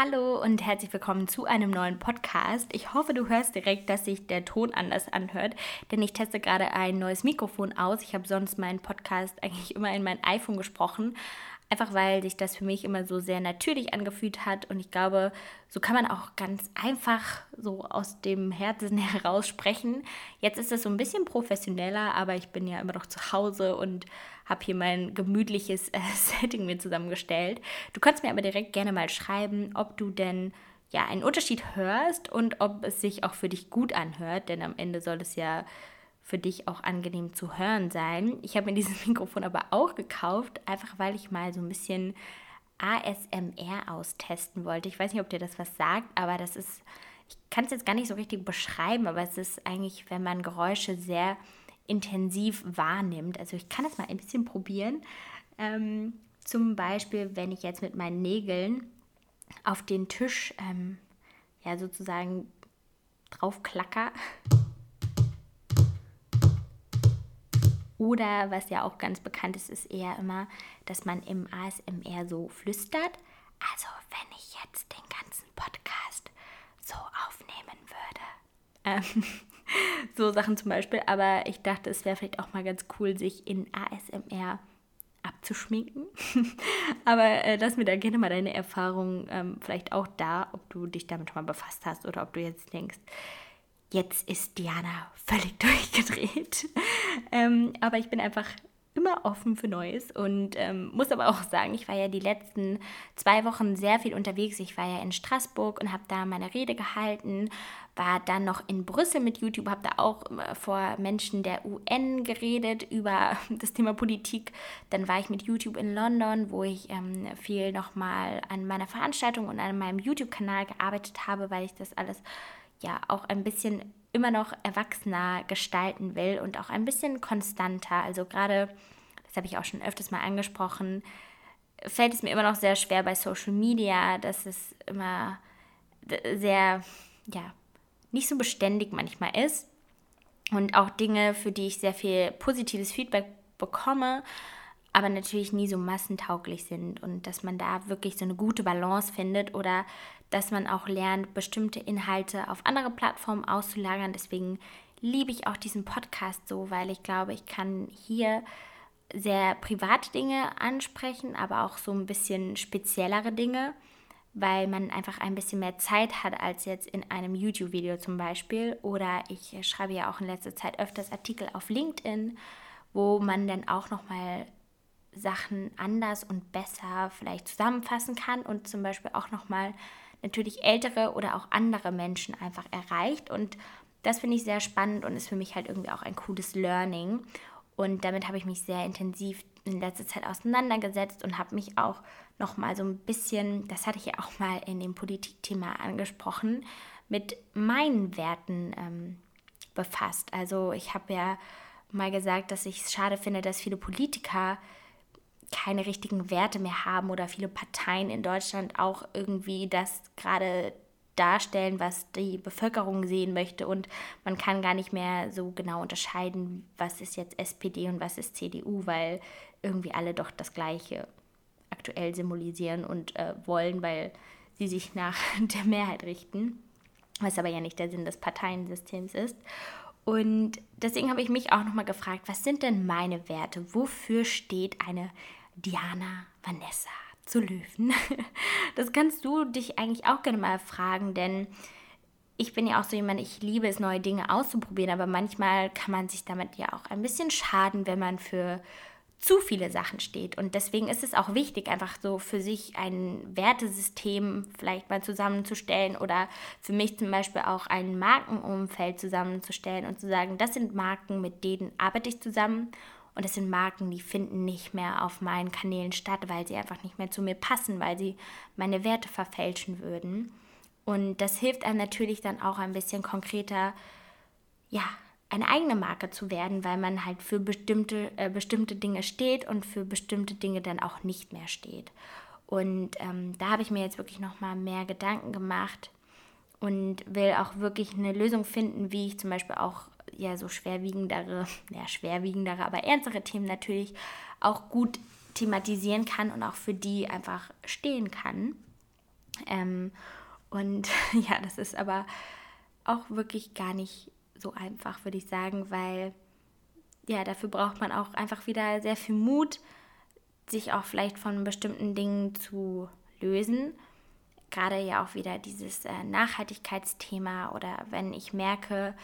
Hallo und herzlich willkommen zu einem neuen Podcast. Ich hoffe, du hörst direkt, dass sich der Ton anders anhört, denn ich teste gerade ein neues Mikrofon aus. Ich habe sonst meinen Podcast eigentlich immer in mein iPhone gesprochen, einfach weil sich das für mich immer so sehr natürlich angefühlt hat und ich glaube, so kann man auch ganz einfach so aus dem Herzen heraus sprechen. Jetzt ist es so ein bisschen professioneller, aber ich bin ja immer noch zu Hause und habe hier mein gemütliches äh, Setting mir zusammengestellt. Du kannst mir aber direkt gerne mal schreiben, ob du denn ja einen Unterschied hörst und ob es sich auch für dich gut anhört, denn am Ende soll es ja für dich auch angenehm zu hören sein. Ich habe mir dieses Mikrofon aber auch gekauft, einfach weil ich mal so ein bisschen ASMR austesten wollte. Ich weiß nicht, ob dir das was sagt, aber das ist, ich kann es jetzt gar nicht so richtig beschreiben, aber es ist eigentlich, wenn man Geräusche sehr intensiv wahrnimmt. Also ich kann das mal ein bisschen probieren. Ähm, zum Beispiel, wenn ich jetzt mit meinen Nägeln auf den Tisch ähm, ja sozusagen draufklacker. Oder was ja auch ganz bekannt ist, ist eher immer, dass man im ASMR so flüstert. Also wenn ich jetzt den ganzen Podcast so aufnehmen würde. Ähm, so Sachen zum Beispiel. Aber ich dachte, es wäre vielleicht auch mal ganz cool, sich in ASMR abzuschminken. Aber äh, lass mir da gerne mal deine Erfahrungen ähm, vielleicht auch da, ob du dich damit schon mal befasst hast oder ob du jetzt denkst, jetzt ist Diana völlig durchgedreht. ähm, aber ich bin einfach immer offen für Neues und ähm, muss aber auch sagen, ich war ja die letzten zwei Wochen sehr viel unterwegs. Ich war ja in Straßburg und habe da meine Rede gehalten, war dann noch in Brüssel mit YouTube, habe da auch vor Menschen der UN geredet über das Thema Politik. Dann war ich mit YouTube in London, wo ich ähm, viel nochmal an meiner Veranstaltung und an meinem YouTube-Kanal gearbeitet habe, weil ich das alles ja auch ein bisschen immer noch erwachsener gestalten will und auch ein bisschen konstanter. Also gerade, das habe ich auch schon öfters mal angesprochen, fällt es mir immer noch sehr schwer bei Social Media, dass es immer sehr, ja, nicht so beständig manchmal ist. Und auch Dinge, für die ich sehr viel positives Feedback bekomme, aber natürlich nie so massentauglich sind und dass man da wirklich so eine gute Balance findet oder dass man auch lernt, bestimmte Inhalte auf andere Plattformen auszulagern. Deswegen liebe ich auch diesen Podcast so, weil ich glaube, ich kann hier sehr private Dinge ansprechen, aber auch so ein bisschen speziellere Dinge, weil man einfach ein bisschen mehr Zeit hat als jetzt in einem YouTube-Video zum Beispiel. Oder ich schreibe ja auch in letzter Zeit öfters Artikel auf LinkedIn, wo man dann auch nochmal Sachen anders und besser vielleicht zusammenfassen kann und zum Beispiel auch nochmal natürlich ältere oder auch andere Menschen einfach erreicht. Und das finde ich sehr spannend und ist für mich halt irgendwie auch ein cooles Learning. Und damit habe ich mich sehr intensiv in letzter Zeit auseinandergesetzt und habe mich auch nochmal so ein bisschen, das hatte ich ja auch mal in dem Politikthema angesprochen, mit meinen Werten ähm, befasst. Also ich habe ja mal gesagt, dass ich es schade finde, dass viele Politiker keine richtigen Werte mehr haben oder viele Parteien in Deutschland auch irgendwie das gerade darstellen, was die Bevölkerung sehen möchte und man kann gar nicht mehr so genau unterscheiden, was ist jetzt SPD und was ist CDU, weil irgendwie alle doch das Gleiche aktuell symbolisieren und äh, wollen, weil sie sich nach der Mehrheit richten, was aber ja nicht der Sinn des Parteiensystems ist. Und deswegen habe ich mich auch nochmal gefragt, was sind denn meine Werte? Wofür steht eine Diana Vanessa zu Löwen? Das kannst du dich eigentlich auch gerne mal fragen, denn ich bin ja auch so jemand, ich liebe es, neue Dinge auszuprobieren, aber manchmal kann man sich damit ja auch ein bisschen schaden, wenn man für zu viele Sachen steht. Und deswegen ist es auch wichtig, einfach so für sich ein Wertesystem vielleicht mal zusammenzustellen oder für mich zum Beispiel auch ein Markenumfeld zusammenzustellen und zu sagen, das sind Marken, mit denen arbeite ich zusammen und das sind Marken, die finden nicht mehr auf meinen Kanälen statt, weil sie einfach nicht mehr zu mir passen, weil sie meine Werte verfälschen würden. Und das hilft einem natürlich dann auch ein bisschen konkreter, ja, eine eigene Marke zu werden, weil man halt für bestimmte, äh, bestimmte Dinge steht und für bestimmte Dinge dann auch nicht mehr steht. Und ähm, da habe ich mir jetzt wirklich nochmal mehr Gedanken gemacht und will auch wirklich eine Lösung finden, wie ich zum Beispiel auch ja so schwerwiegendere, ja schwerwiegendere, aber ernstere Themen natürlich auch gut thematisieren kann und auch für die einfach stehen kann. Ähm, und ja, das ist aber auch wirklich gar nicht so einfach, würde ich sagen, weil ja, dafür braucht man auch einfach wieder sehr viel Mut, sich auch vielleicht von bestimmten Dingen zu lösen. Gerade ja auch wieder dieses äh, Nachhaltigkeitsthema oder wenn ich merke,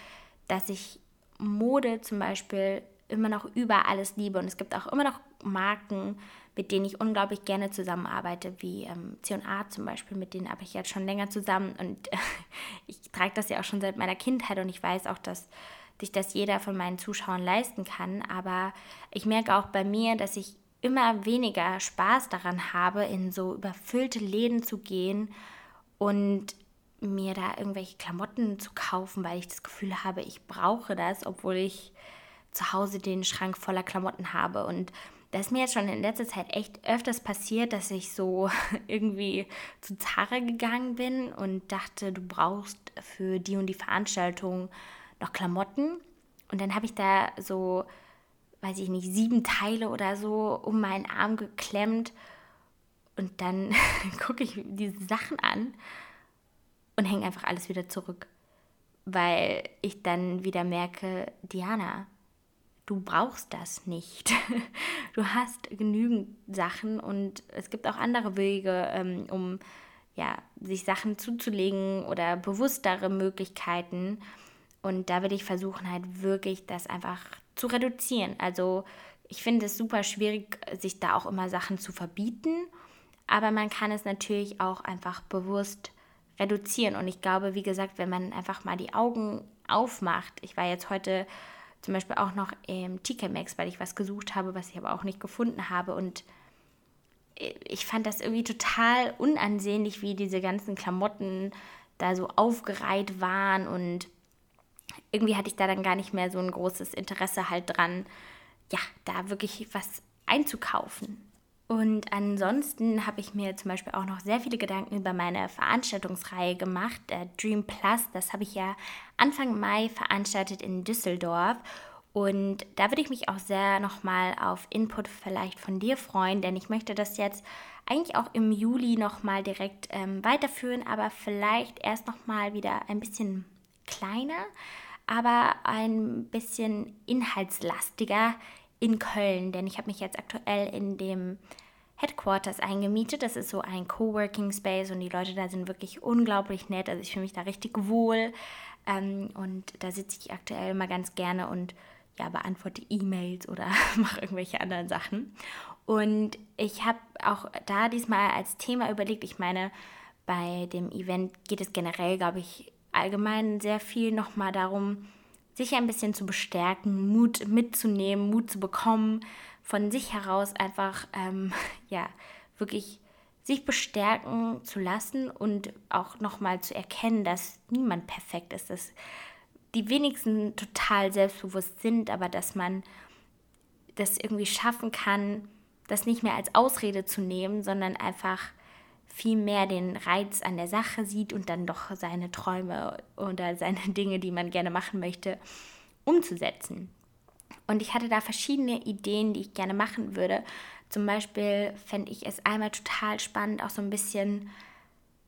dass ich Mode zum Beispiel immer noch über alles liebe. Und es gibt auch immer noch Marken, mit denen ich unglaublich gerne zusammenarbeite, wie ähm, C&A zum Beispiel, mit denen arbeite ich jetzt schon länger zusammen. Und äh, ich trage das ja auch schon seit meiner Kindheit und ich weiß auch, dass sich das jeder von meinen Zuschauern leisten kann, aber ich merke auch bei mir, dass ich immer weniger Spaß daran habe, in so überfüllte Läden zu gehen und mir da irgendwelche Klamotten zu kaufen, weil ich das Gefühl habe, ich brauche das, obwohl ich zu Hause den Schrank voller Klamotten habe. Und das ist mir jetzt schon in letzter Zeit echt öfters passiert, dass ich so irgendwie zu Zara gegangen bin und dachte, du brauchst für die und die Veranstaltung noch Klamotten. Und dann habe ich da so, weiß ich nicht, sieben Teile oder so um meinen Arm geklemmt. Und dann gucke ich diese Sachen an und hänge einfach alles wieder zurück. Weil ich dann wieder merke, Diana, du brauchst das nicht. Du hast genügend Sachen und es gibt auch andere Wege, ähm, um ja, sich Sachen zuzulegen oder bewusstere Möglichkeiten. Und da will ich versuchen, halt wirklich das einfach zu reduzieren. Also ich finde es super schwierig, sich da auch immer Sachen zu verbieten, aber man kann es natürlich auch einfach bewusst reduzieren. Und ich glaube, wie gesagt, wenn man einfach mal die Augen aufmacht, ich war jetzt heute zum Beispiel auch noch im TK Max, weil ich was gesucht habe, was ich aber auch nicht gefunden habe. Und ich fand das irgendwie total unansehnlich, wie diese ganzen Klamotten da so aufgereiht waren. Und irgendwie hatte ich da dann gar nicht mehr so ein großes Interesse halt dran, ja, da wirklich was einzukaufen. Und ansonsten habe ich mir zum Beispiel auch noch sehr viele Gedanken über meine Veranstaltungsreihe gemacht, äh, Dream Plus. Das habe ich ja Anfang Mai veranstaltet in Düsseldorf. Und da würde ich mich auch sehr nochmal auf Input vielleicht von dir freuen, denn ich möchte das jetzt eigentlich auch im Juli nochmal direkt ähm, weiterführen, aber vielleicht erst nochmal wieder ein bisschen kleiner, aber ein bisschen inhaltslastiger in Köln, denn ich habe mich jetzt aktuell in dem Headquarters eingemietet. Das ist so ein Coworking Space und die Leute da sind wirklich unglaublich nett. Also ich fühle mich da richtig wohl ähm, und da sitze ich aktuell mal ganz gerne und ja, beantworte E-Mails oder mache irgendwelche anderen Sachen. Und ich habe auch da diesmal als Thema überlegt, ich meine, bei dem Event geht es generell, glaube ich, allgemein sehr viel nochmal darum, sich ein bisschen zu bestärken, Mut mitzunehmen, Mut zu bekommen, von sich heraus einfach, ähm, ja, wirklich sich bestärken zu lassen und auch nochmal zu erkennen, dass niemand perfekt ist, dass die wenigsten total selbstbewusst sind, aber dass man das irgendwie schaffen kann, das nicht mehr als Ausrede zu nehmen, sondern einfach viel mehr den Reiz an der Sache sieht und dann doch seine Träume oder seine Dinge, die man gerne machen möchte, umzusetzen. Und ich hatte da verschiedene Ideen, die ich gerne machen würde. Zum Beispiel fände ich es einmal total spannend, auch so ein bisschen,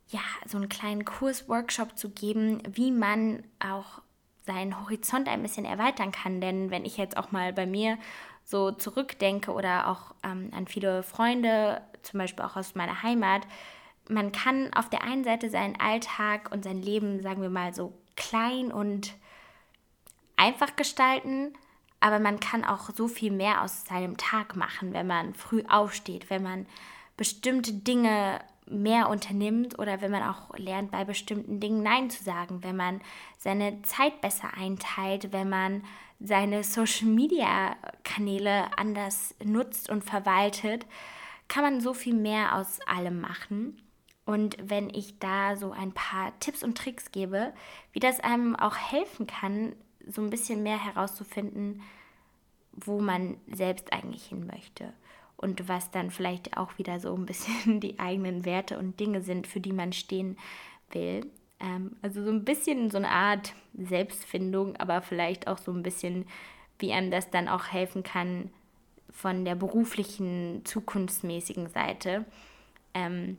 ja, so einen kleinen Kurs-Workshop zu geben, wie man auch seinen Horizont ein bisschen erweitern kann. Denn wenn ich jetzt auch mal bei mir so zurückdenke oder auch ähm, an viele Freunde, zum Beispiel auch aus meiner Heimat, man kann auf der einen Seite seinen Alltag und sein Leben, sagen wir mal, so klein und einfach gestalten, aber man kann auch so viel mehr aus seinem Tag machen, wenn man früh aufsteht, wenn man bestimmte Dinge mehr unternimmt oder wenn man auch lernt, bei bestimmten Dingen Nein zu sagen, wenn man seine Zeit besser einteilt, wenn man seine Social-Media-Kanäle anders nutzt und verwaltet, kann man so viel mehr aus allem machen. Und wenn ich da so ein paar Tipps und Tricks gebe, wie das einem auch helfen kann, so ein bisschen mehr herauszufinden, wo man selbst eigentlich hin möchte. Und was dann vielleicht auch wieder so ein bisschen die eigenen Werte und Dinge sind, für die man stehen will. Ähm, also so ein bisschen so eine Art Selbstfindung, aber vielleicht auch so ein bisschen, wie einem das dann auch helfen kann von der beruflichen, zukunftsmäßigen Seite. Ähm,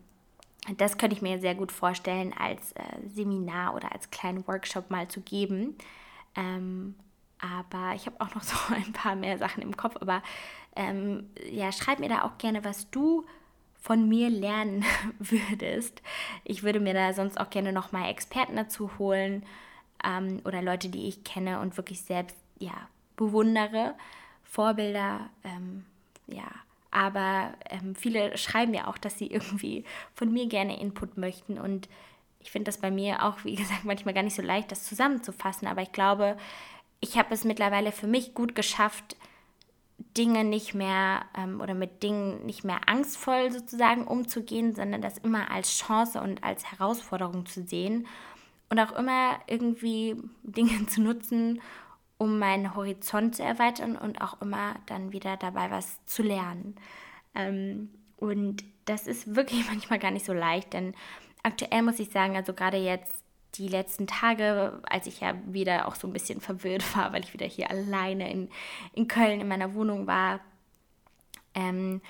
das könnte ich mir sehr gut vorstellen, als äh, Seminar oder als kleinen Workshop mal zu geben. Ähm, aber ich habe auch noch so ein paar mehr Sachen im Kopf. Aber ähm, ja, schreib mir da auch gerne, was du von mir lernen würdest. Ich würde mir da sonst auch gerne nochmal Experten dazu holen ähm, oder Leute, die ich kenne und wirklich selbst ja, bewundere. Vorbilder, ähm, ja, aber ähm, viele schreiben ja auch, dass sie irgendwie von mir gerne Input möchten. Und ich finde das bei mir auch, wie gesagt, manchmal gar nicht so leicht, das zusammenzufassen, aber ich glaube, ich habe es mittlerweile für mich gut geschafft, Dinge nicht mehr ähm, oder mit Dingen nicht mehr angstvoll sozusagen umzugehen, sondern das immer als Chance und als Herausforderung zu sehen und auch immer irgendwie Dinge zu nutzen, um meinen Horizont zu erweitern und auch immer dann wieder dabei was zu lernen. Ähm, und das ist wirklich manchmal gar nicht so leicht, denn aktuell muss ich sagen, also gerade jetzt die letzten Tage, als ich ja wieder auch so ein bisschen verwirrt war, weil ich wieder hier alleine in, in Köln in meiner Wohnung war, ähm,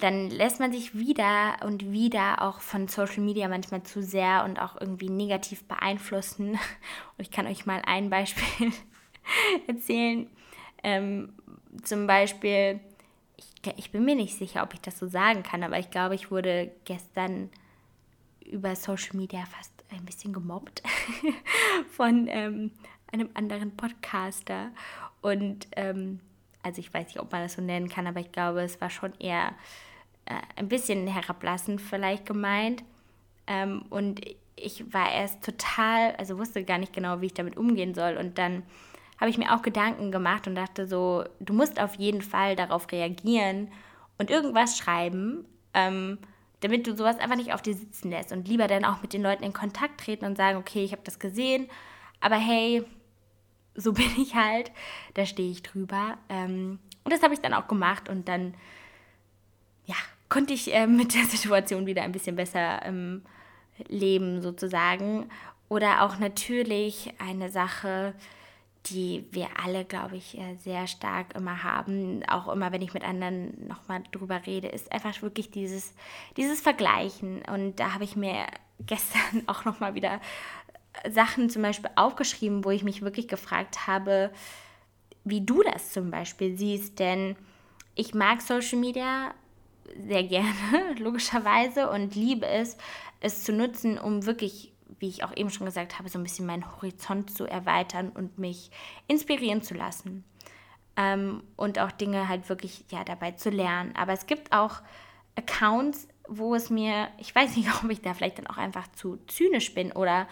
dann lässt man sich wieder und wieder auch von Social Media manchmal zu sehr und auch irgendwie negativ beeinflussen. Und ich kann euch mal ein Beispiel erzählen. Ähm, zum Beispiel, ich, ich bin mir nicht sicher, ob ich das so sagen kann, aber ich glaube, ich wurde gestern über Social Media fast ein bisschen gemobbt von ähm, einem anderen Podcaster. Und ähm, also ich weiß nicht, ob man das so nennen kann, aber ich glaube, es war schon eher äh, ein bisschen herablassend vielleicht gemeint. Ähm, und ich war erst total, also wusste gar nicht genau, wie ich damit umgehen soll. Und dann habe ich mir auch Gedanken gemacht und dachte so, du musst auf jeden Fall darauf reagieren und irgendwas schreiben, ähm, damit du sowas einfach nicht auf dir sitzen lässt und lieber dann auch mit den Leuten in Kontakt treten und sagen, okay, ich habe das gesehen, aber hey, so bin ich halt, da stehe ich drüber. Ähm, und das habe ich dann auch gemacht und dann, ja, konnte ich äh, mit der Situation wieder ein bisschen besser ähm, leben sozusagen. Oder auch natürlich eine Sache, die wir alle, glaube ich, äh, sehr stark immer haben, auch immer, wenn ich mit anderen nochmal drüber rede, ist einfach wirklich dieses, dieses Vergleichen. Und da habe ich mir gestern auch nochmal wieder Sachen zum Beispiel aufgeschrieben, wo ich mich wirklich gefragt habe, wie du das zum Beispiel siehst. Denn ich mag Social Media sehr gerne, logischerweise, und liebe es, es zu nutzen, um wirklich wie ich auch eben schon gesagt habe, so ein bisschen meinen Horizont zu erweitern und mich inspirieren zu lassen. Ähm, und auch Dinge halt wirklich ja, dabei zu lernen. Aber es gibt auch Accounts, wo es mir, ich weiß nicht, ob ich da vielleicht dann auch einfach zu zynisch bin oder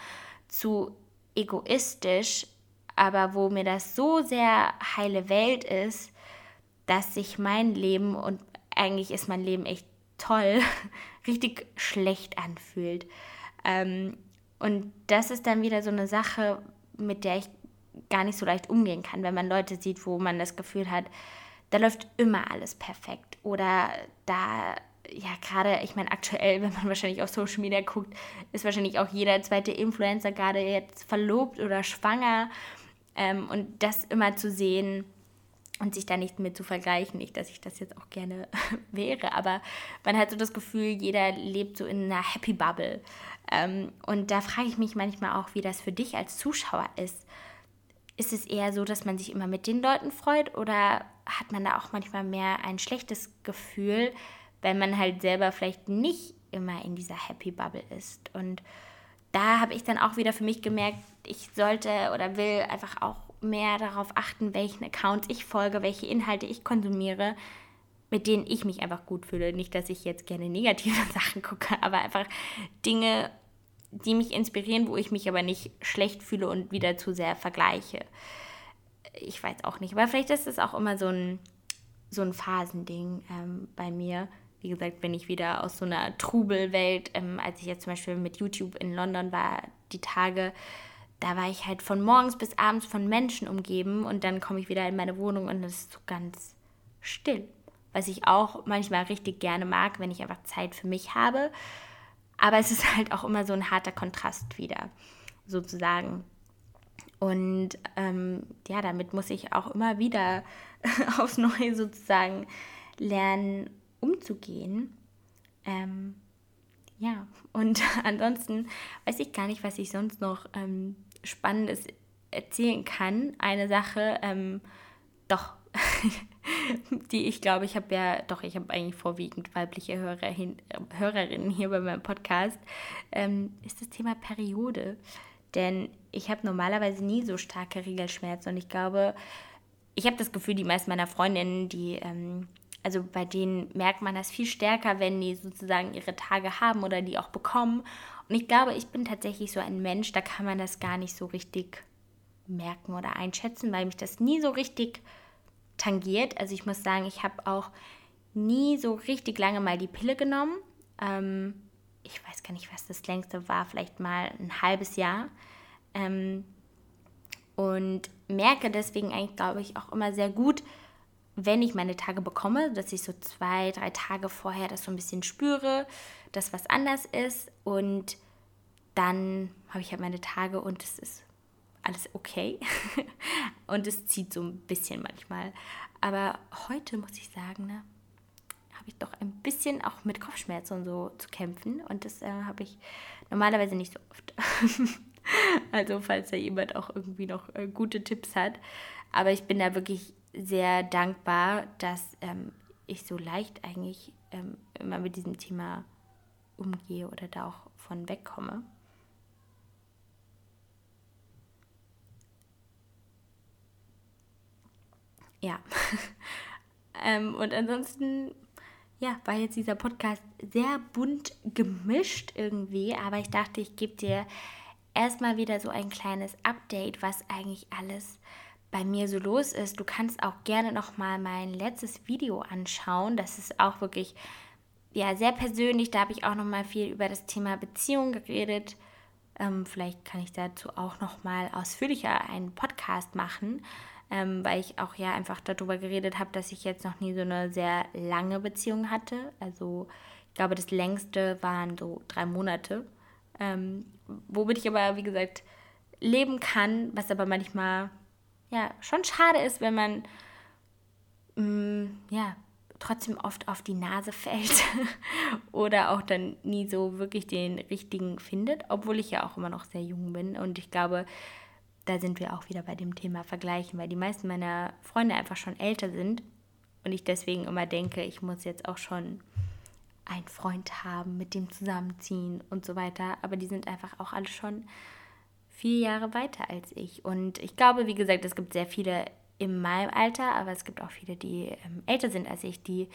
zu egoistisch, aber wo mir das so sehr heile Welt ist, dass sich mein Leben und eigentlich ist mein Leben echt toll, richtig schlecht anfühlt. Ähm, und das ist dann wieder so eine Sache, mit der ich gar nicht so leicht umgehen kann, wenn man Leute sieht, wo man das Gefühl hat, da läuft immer alles perfekt. Oder da, ja, gerade, ich meine, aktuell, wenn man wahrscheinlich auf Social Media guckt, ist wahrscheinlich auch jeder zweite Influencer gerade jetzt verlobt oder schwanger. Ähm, und das immer zu sehen und sich da nicht mit zu vergleichen, nicht, dass ich das jetzt auch gerne wäre, aber man hat so das Gefühl, jeder lebt so in einer Happy Bubble. Ähm, und da frage ich mich manchmal auch, wie das für dich als Zuschauer ist. Ist es eher so, dass man sich immer mit den Leuten freut oder hat man da auch manchmal mehr ein schlechtes Gefühl, wenn man halt selber vielleicht nicht immer in dieser Happy Bubble ist? Und da habe ich dann auch wieder für mich gemerkt, ich sollte oder will einfach auch mehr darauf achten, welchen Accounts ich folge, welche Inhalte ich konsumiere, mit denen ich mich einfach gut fühle. Nicht, dass ich jetzt gerne negative Sachen gucke, aber einfach Dinge, die mich inspirieren, wo ich mich aber nicht schlecht fühle und wieder zu sehr vergleiche. Ich weiß auch nicht, aber vielleicht ist es auch immer so ein, so ein Phasending ähm, bei mir. Wie gesagt, wenn ich wieder aus so einer Trubelwelt, ähm, als ich jetzt zum Beispiel mit YouTube in London war, die Tage, da war ich halt von morgens bis abends von Menschen umgeben und dann komme ich wieder in meine Wohnung und es ist so ganz still. Was ich auch manchmal richtig gerne mag, wenn ich einfach Zeit für mich habe. Aber es ist halt auch immer so ein harter Kontrast wieder, sozusagen. Und ähm, ja, damit muss ich auch immer wieder aufs Neue sozusagen lernen, umzugehen. Ähm, ja, und ansonsten weiß ich gar nicht, was ich sonst noch ähm, Spannendes erzählen kann. Eine Sache, ähm, doch, die ich glaube, ich habe ja, doch, ich habe eigentlich vorwiegend weibliche Hörer hin, Hörerinnen hier bei meinem Podcast, ähm, ist das Thema Periode. Denn ich habe normalerweise nie so starke Regelschmerzen und ich glaube, ich habe das Gefühl, die meisten meiner Freundinnen, die, ähm, also bei denen merkt man das viel stärker, wenn die sozusagen ihre Tage haben oder die auch bekommen. Und ich glaube, ich bin tatsächlich so ein Mensch, da kann man das gar nicht so richtig merken oder einschätzen, weil mich das nie so richtig tangiert. Also ich muss sagen, ich habe auch nie so richtig lange mal die Pille genommen. Ähm, ich weiß gar nicht, was das längste war, vielleicht mal ein halbes Jahr. Ähm, und merke deswegen eigentlich, glaube ich, auch immer sehr gut, wenn ich meine Tage bekomme, dass ich so zwei, drei Tage vorher das so ein bisschen spüre, dass was anders ist und dann habe ich halt meine Tage und es ist alles okay. und es zieht so ein bisschen manchmal. Aber heute muss ich sagen, ne, habe ich doch ein bisschen auch mit Kopfschmerzen und so zu kämpfen. Und das äh, habe ich normalerweise nicht so oft. also falls da jemand auch irgendwie noch äh, gute Tipps hat. Aber ich bin da wirklich sehr dankbar, dass ähm, ich so leicht eigentlich ähm, immer mit diesem Thema umgehe oder da auch von wegkomme. Ja. ähm, und ansonsten, ja, war jetzt dieser Podcast sehr bunt gemischt irgendwie, aber ich dachte, ich gebe dir erstmal wieder so ein kleines Update, was eigentlich alles bei mir so los ist. Du kannst auch gerne nochmal mein letztes Video anschauen. Das ist auch wirklich ja, sehr persönlich. Da habe ich auch nochmal viel über das Thema Beziehung geredet. Ähm, vielleicht kann ich dazu auch nochmal ausführlicher einen Podcast machen ähm, weil ich auch ja einfach darüber geredet habe, dass ich jetzt noch nie so eine sehr lange Beziehung hatte. Also ich glaube, das längste waren so drei Monate, ähm, womit ich aber, wie gesagt, leben kann, was aber manchmal ja schon schade ist, wenn man mh, mm, ja trotzdem oft auf die Nase fällt oder auch dann nie so wirklich den richtigen findet, obwohl ich ja auch immer noch sehr jung bin und ich glaube, da sind wir auch wieder bei dem Thema Vergleichen, weil die meisten meiner Freunde einfach schon älter sind und ich deswegen immer denke, ich muss jetzt auch schon einen Freund haben, mit dem zusammenziehen und so weiter. Aber die sind einfach auch alle schon vier Jahre weiter als ich. Und ich glaube, wie gesagt, es gibt sehr viele in meinem Alter, aber es gibt auch viele, die ähm, älter sind als ich, die,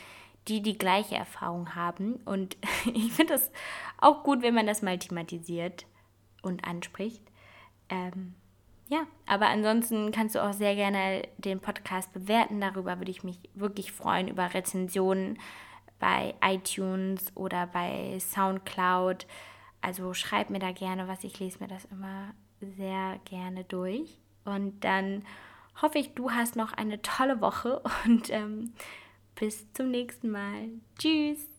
die die gleiche Erfahrung haben. Und ich finde das auch gut, wenn man das mal thematisiert und anspricht. Ähm, ja, aber ansonsten kannst du auch sehr gerne den Podcast bewerten. Darüber würde ich mich wirklich freuen, über Rezensionen bei iTunes oder bei SoundCloud. Also schreib mir da gerne was. Ich lese mir das immer sehr gerne durch. Und dann hoffe ich, du hast noch eine tolle Woche und ähm, bis zum nächsten Mal. Tschüss.